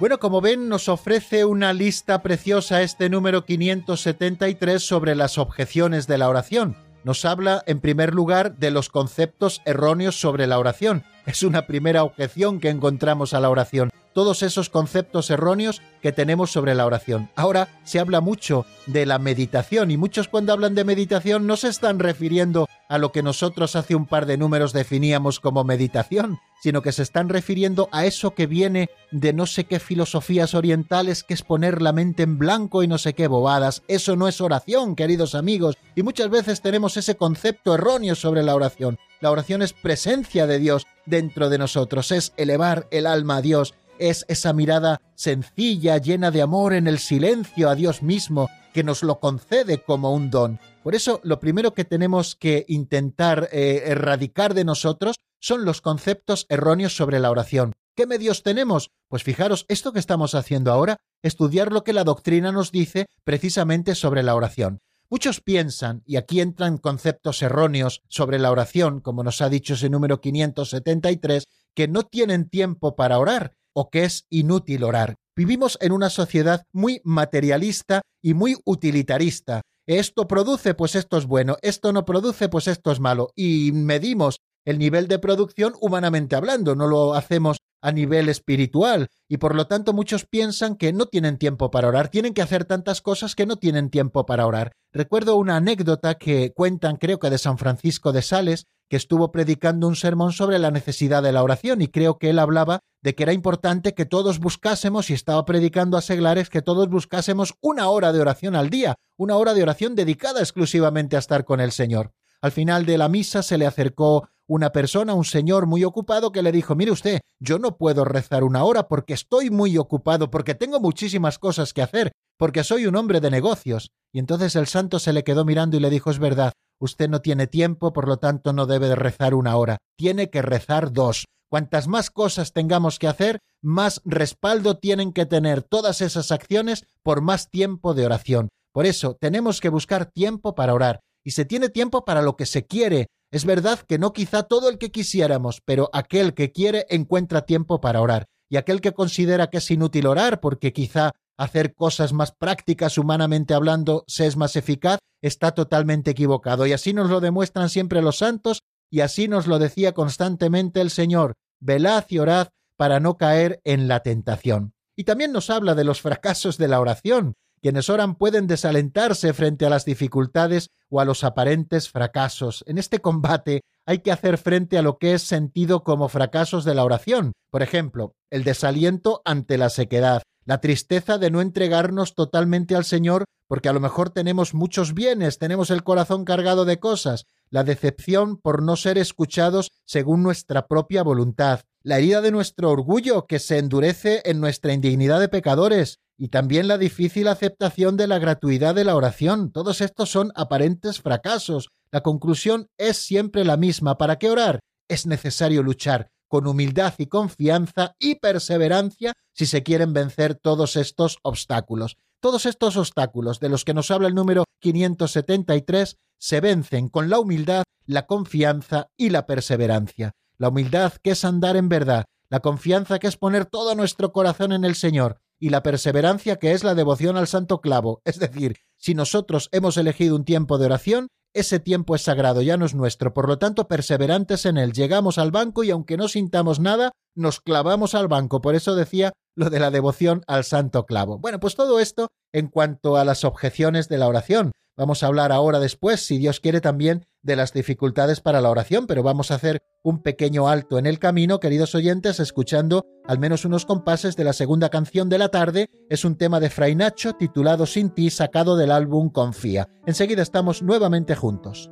Bueno, como ven, nos ofrece una lista preciosa este número 573 sobre las objeciones de la oración. Nos habla, en primer lugar, de los conceptos erróneos sobre la oración. Es una primera objeción que encontramos a la oración todos esos conceptos erróneos que tenemos sobre la oración. Ahora se habla mucho de la meditación y muchos cuando hablan de meditación no se están refiriendo a lo que nosotros hace un par de números definíamos como meditación, sino que se están refiriendo a eso que viene de no sé qué filosofías orientales que es poner la mente en blanco y no sé qué bobadas. Eso no es oración, queridos amigos, y muchas veces tenemos ese concepto erróneo sobre la oración. La oración es presencia de Dios dentro de nosotros, es elevar el alma a Dios, es esa mirada sencilla, llena de amor en el silencio a Dios mismo, que nos lo concede como un don. Por eso, lo primero que tenemos que intentar eh, erradicar de nosotros son los conceptos erróneos sobre la oración. ¿Qué medios tenemos? Pues fijaros, esto que estamos haciendo ahora, estudiar lo que la doctrina nos dice precisamente sobre la oración. Muchos piensan, y aquí entran conceptos erróneos sobre la oración, como nos ha dicho ese número 573, que no tienen tiempo para orar o que es inútil orar. Vivimos en una sociedad muy materialista y muy utilitarista. Esto produce, pues esto es bueno, esto no produce, pues esto es malo. Y medimos el nivel de producción humanamente hablando, no lo hacemos a nivel espiritual y por lo tanto muchos piensan que no tienen tiempo para orar, tienen que hacer tantas cosas que no tienen tiempo para orar. Recuerdo una anécdota que cuentan creo que de San Francisco de Sales, que estuvo predicando un sermón sobre la necesidad de la oración y creo que él hablaba de que era importante que todos buscásemos, y estaba predicando a seglares, que todos buscásemos una hora de oración al día, una hora de oración dedicada exclusivamente a estar con el Señor. Al final de la misa se le acercó una persona, un señor muy ocupado, que le dijo, mire usted, yo no puedo rezar una hora porque estoy muy ocupado, porque tengo muchísimas cosas que hacer, porque soy un hombre de negocios. Y entonces el santo se le quedó mirando y le dijo, es verdad, usted no tiene tiempo, por lo tanto no debe de rezar una hora, tiene que rezar dos. Cuantas más cosas tengamos que hacer, más respaldo tienen que tener todas esas acciones por más tiempo de oración. Por eso tenemos que buscar tiempo para orar. Y se tiene tiempo para lo que se quiere, es verdad que no quizá todo el que quisiéramos, pero aquel que quiere encuentra tiempo para orar, y aquel que considera que es inútil orar porque quizá hacer cosas más prácticas humanamente hablando se es más eficaz, está totalmente equivocado. Y así nos lo demuestran siempre los santos, y así nos lo decía constantemente el Señor, velad y orad para no caer en la tentación. Y también nos habla de los fracasos de la oración, quienes oran pueden desalentarse frente a las dificultades o a los aparentes fracasos. En este combate hay que hacer frente a lo que es sentido como fracasos de la oración. Por ejemplo, el desaliento ante la sequedad, la tristeza de no entregarnos totalmente al Señor porque a lo mejor tenemos muchos bienes, tenemos el corazón cargado de cosas, la decepción por no ser escuchados según nuestra propia voluntad, la herida de nuestro orgullo que se endurece en nuestra indignidad de pecadores, y también la difícil aceptación de la gratuidad de la oración. Todos estos son aparentes fracasos. La conclusión es siempre la misma. ¿Para qué orar? Es necesario luchar con humildad y confianza y perseverancia si se quieren vencer todos estos obstáculos. Todos estos obstáculos de los que nos habla el número 573 se vencen con la humildad, la confianza y la perseverancia. La humildad que es andar en verdad, la confianza que es poner todo nuestro corazón en el Señor y la perseverancia que es la devoción al santo clavo. Es decir, si nosotros hemos elegido un tiempo de oración, ese tiempo es sagrado, ya no es nuestro, por lo tanto perseverantes en él. Llegamos al banco y aunque no sintamos nada, nos clavamos al banco. Por eso decía lo de la devoción al santo clavo. Bueno, pues todo esto en cuanto a las objeciones de la oración. Vamos a hablar ahora después, si Dios quiere, también de las dificultades para la oración, pero vamos a hacer un pequeño alto en el camino, queridos oyentes, escuchando al menos unos compases de la segunda canción de la tarde. Es un tema de Fray Nacho titulado Sin ti, sacado del álbum Confía. Enseguida estamos nuevamente juntos.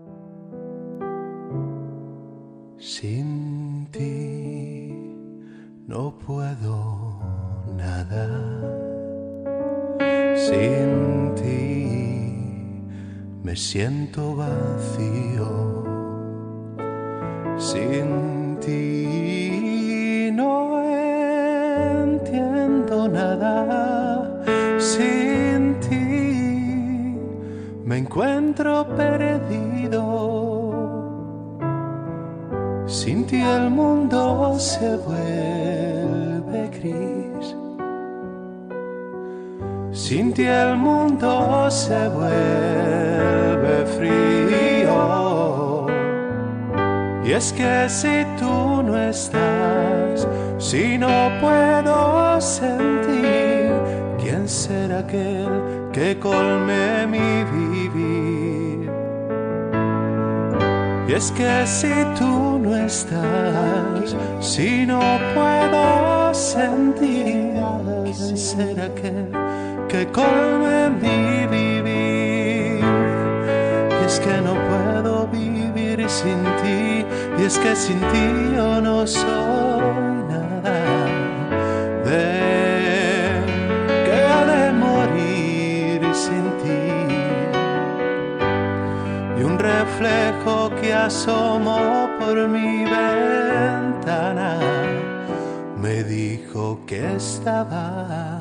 Sin ti no puedo nada. Sin me siento vacío. Sin ti no entiendo nada. Sin ti me encuentro perdido. Sin ti el mundo se vuelve Sin ti el mundo se vuelve frío. Y es que si tú no estás, si no puedo sentir, ¿quién será aquel que colme mi vivir? Y es que si tú no estás, si no puedo sentir, ¿quién será aquel que colme mi vivir. Y es que no puedo vivir sin ti, y es que sin ti yo no soy nada. De que ha de morir sin ti. Y un reflejo que asomó por mi ventana me dijo que estaba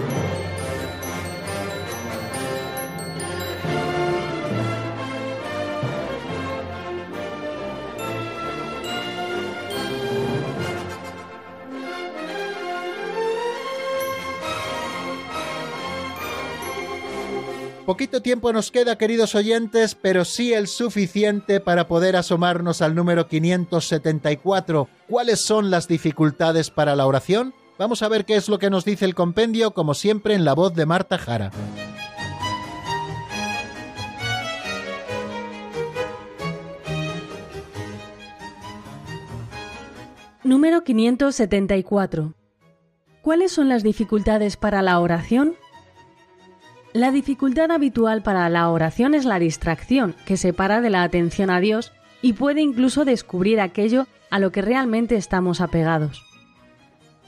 Poquito tiempo nos queda, queridos oyentes, pero sí el suficiente para poder asomarnos al número 574. ¿Cuáles son las dificultades para la oración? Vamos a ver qué es lo que nos dice el compendio, como siempre en la voz de Marta Jara. Número 574. ¿Cuáles son las dificultades para la oración? La dificultad habitual para la oración es la distracción, que separa de la atención a Dios y puede incluso descubrir aquello a lo que realmente estamos apegados.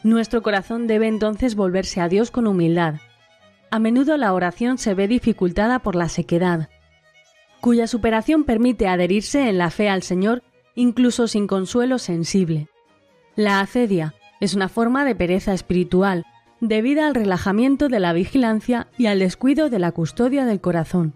Nuestro corazón debe entonces volverse a Dios con humildad. A menudo la oración se ve dificultada por la sequedad, cuya superación permite adherirse en la fe al Señor incluso sin consuelo sensible. La acedia es una forma de pereza espiritual, debida al relajamiento de la vigilancia y al descuido de la custodia del corazón.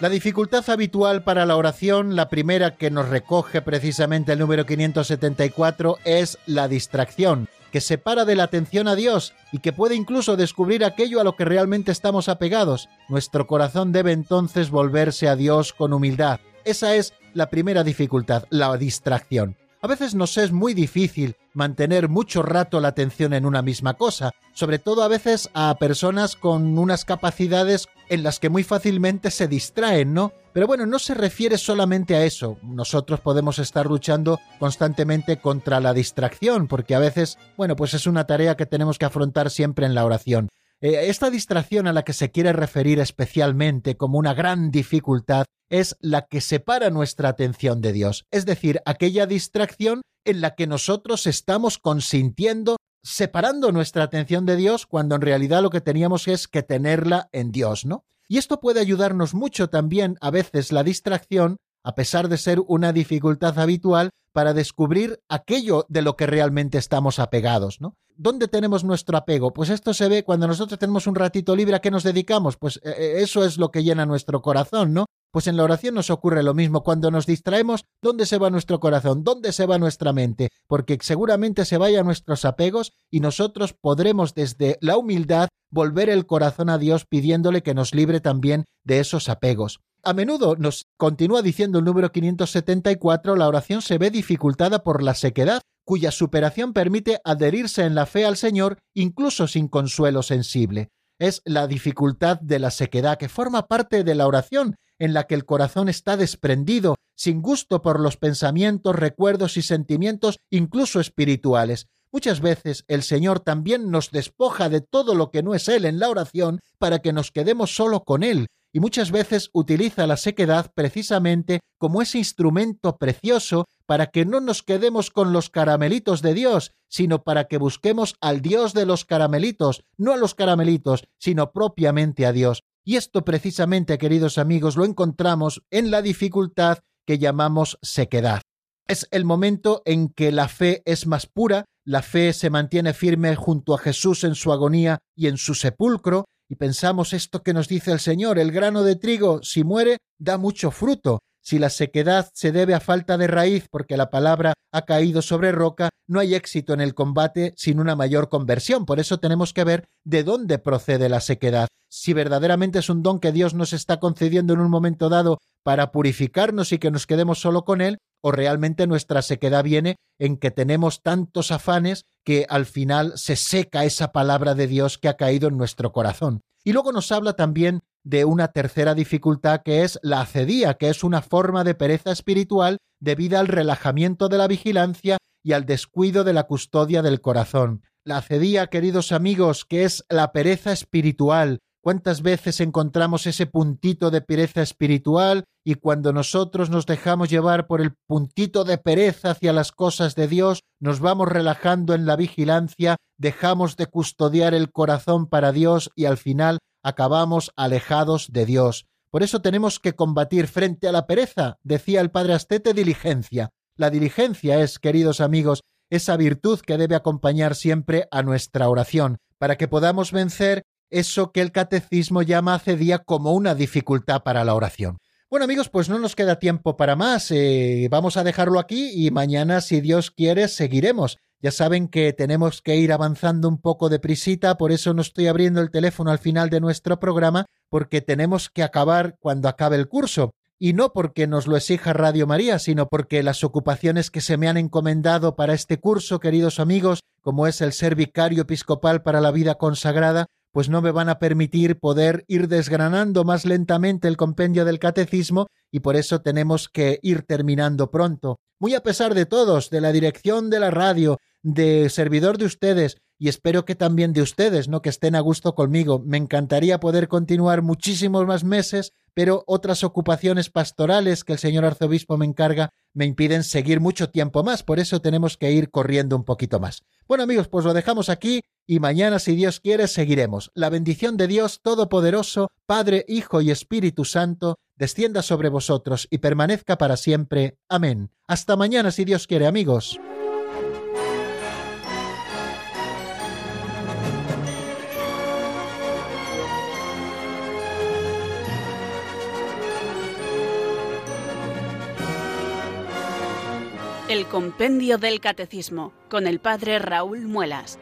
La dificultad habitual para la oración, la primera que nos recoge precisamente el número 574, es la distracción, que separa de la atención a Dios y que puede incluso descubrir aquello a lo que realmente estamos apegados. Nuestro corazón debe entonces volverse a Dios con humildad. Esa es la primera dificultad, la distracción. A veces nos es muy difícil mantener mucho rato la atención en una misma cosa, sobre todo a veces a personas con unas capacidades en las que muy fácilmente se distraen, ¿no? Pero bueno, no se refiere solamente a eso. Nosotros podemos estar luchando constantemente contra la distracción, porque a veces, bueno, pues es una tarea que tenemos que afrontar siempre en la oración. Eh, esta distracción a la que se quiere referir especialmente como una gran dificultad es la que separa nuestra atención de Dios, es decir, aquella distracción en la que nosotros estamos consintiendo separando nuestra atención de Dios cuando en realidad lo que teníamos es que tenerla en Dios, ¿no? Y esto puede ayudarnos mucho también a veces la distracción, a pesar de ser una dificultad habitual, para descubrir aquello de lo que realmente estamos apegados, ¿no? ¿Dónde tenemos nuestro apego? Pues esto se ve cuando nosotros tenemos un ratito libre a qué nos dedicamos. Pues eh, eh, eso es lo que llena nuestro corazón, ¿no? Pues en la oración nos ocurre lo mismo. Cuando nos distraemos, ¿dónde se va nuestro corazón? ¿Dónde se va nuestra mente? Porque seguramente se vayan nuestros apegos y nosotros podremos desde la humildad volver el corazón a Dios pidiéndole que nos libre también de esos apegos. A menudo nos continúa diciendo el número 574, la oración se ve dificultada por la sequedad, cuya superación permite adherirse en la fe al Señor incluso sin consuelo sensible. Es la dificultad de la sequedad que forma parte de la oración, en la que el corazón está desprendido, sin gusto por los pensamientos, recuerdos y sentimientos, incluso espirituales. Muchas veces el Señor también nos despoja de todo lo que no es Él en la oración para que nos quedemos solo con Él, y muchas veces utiliza la sequedad precisamente como ese instrumento precioso para que no nos quedemos con los caramelitos de Dios, sino para que busquemos al Dios de los caramelitos, no a los caramelitos, sino propiamente a Dios. Y esto precisamente, queridos amigos, lo encontramos en la dificultad que llamamos sequedad. Es el momento en que la fe es más pura, la fe se mantiene firme junto a Jesús en su agonía y en su sepulcro, y pensamos esto que nos dice el Señor, el grano de trigo, si muere, da mucho fruto. Si la sequedad se debe a falta de raíz porque la palabra ha caído sobre roca, no hay éxito en el combate sin una mayor conversión. Por eso tenemos que ver de dónde procede la sequedad. Si verdaderamente es un don que Dios nos está concediendo en un momento dado para purificarnos y que nos quedemos solo con Él, o realmente nuestra sequedad viene en que tenemos tantos afanes que al final se seca esa palabra de Dios que ha caído en nuestro corazón. Y luego nos habla también de una tercera dificultad que es la acedía, que es una forma de pereza espiritual debida al relajamiento de la vigilancia y al descuido de la custodia del corazón. La acedía, queridos amigos, que es la pereza espiritual, ¿Cuántas veces encontramos ese puntito de pereza espiritual y cuando nosotros nos dejamos llevar por el puntito de pereza hacia las cosas de Dios, nos vamos relajando en la vigilancia, dejamos de custodiar el corazón para Dios y al final acabamos alejados de Dios? Por eso tenemos que combatir frente a la pereza, decía el padre Astete, diligencia. La diligencia es, queridos amigos, esa virtud que debe acompañar siempre a nuestra oración, para que podamos vencer eso que el catecismo llama hace día como una dificultad para la oración. Bueno amigos, pues no nos queda tiempo para más. Eh, vamos a dejarlo aquí y mañana, si Dios quiere, seguiremos. Ya saben que tenemos que ir avanzando un poco de prisita, por eso no estoy abriendo el teléfono al final de nuestro programa, porque tenemos que acabar cuando acabe el curso. Y no porque nos lo exija Radio María, sino porque las ocupaciones que se me han encomendado para este curso, queridos amigos, como es el ser vicario episcopal para la vida consagrada, pues no me van a permitir poder ir desgranando más lentamente el compendio del catecismo y por eso tenemos que ir terminando pronto. Muy a pesar de todos, de la dirección de la radio, de servidor de ustedes y espero que también de ustedes, ¿no? Que estén a gusto conmigo. Me encantaría poder continuar muchísimos más meses, pero otras ocupaciones pastorales que el señor arzobispo me encarga me impiden seguir mucho tiempo más, por eso tenemos que ir corriendo un poquito más. Bueno amigos, pues lo dejamos aquí y mañana, si Dios quiere, seguiremos. La bendición de Dios Todopoderoso, Padre, Hijo y Espíritu Santo, descienda sobre vosotros y permanezca para siempre. Amén. Hasta mañana, si Dios quiere, amigos. El Compendio del Catecismo con el Padre Raúl Muelas.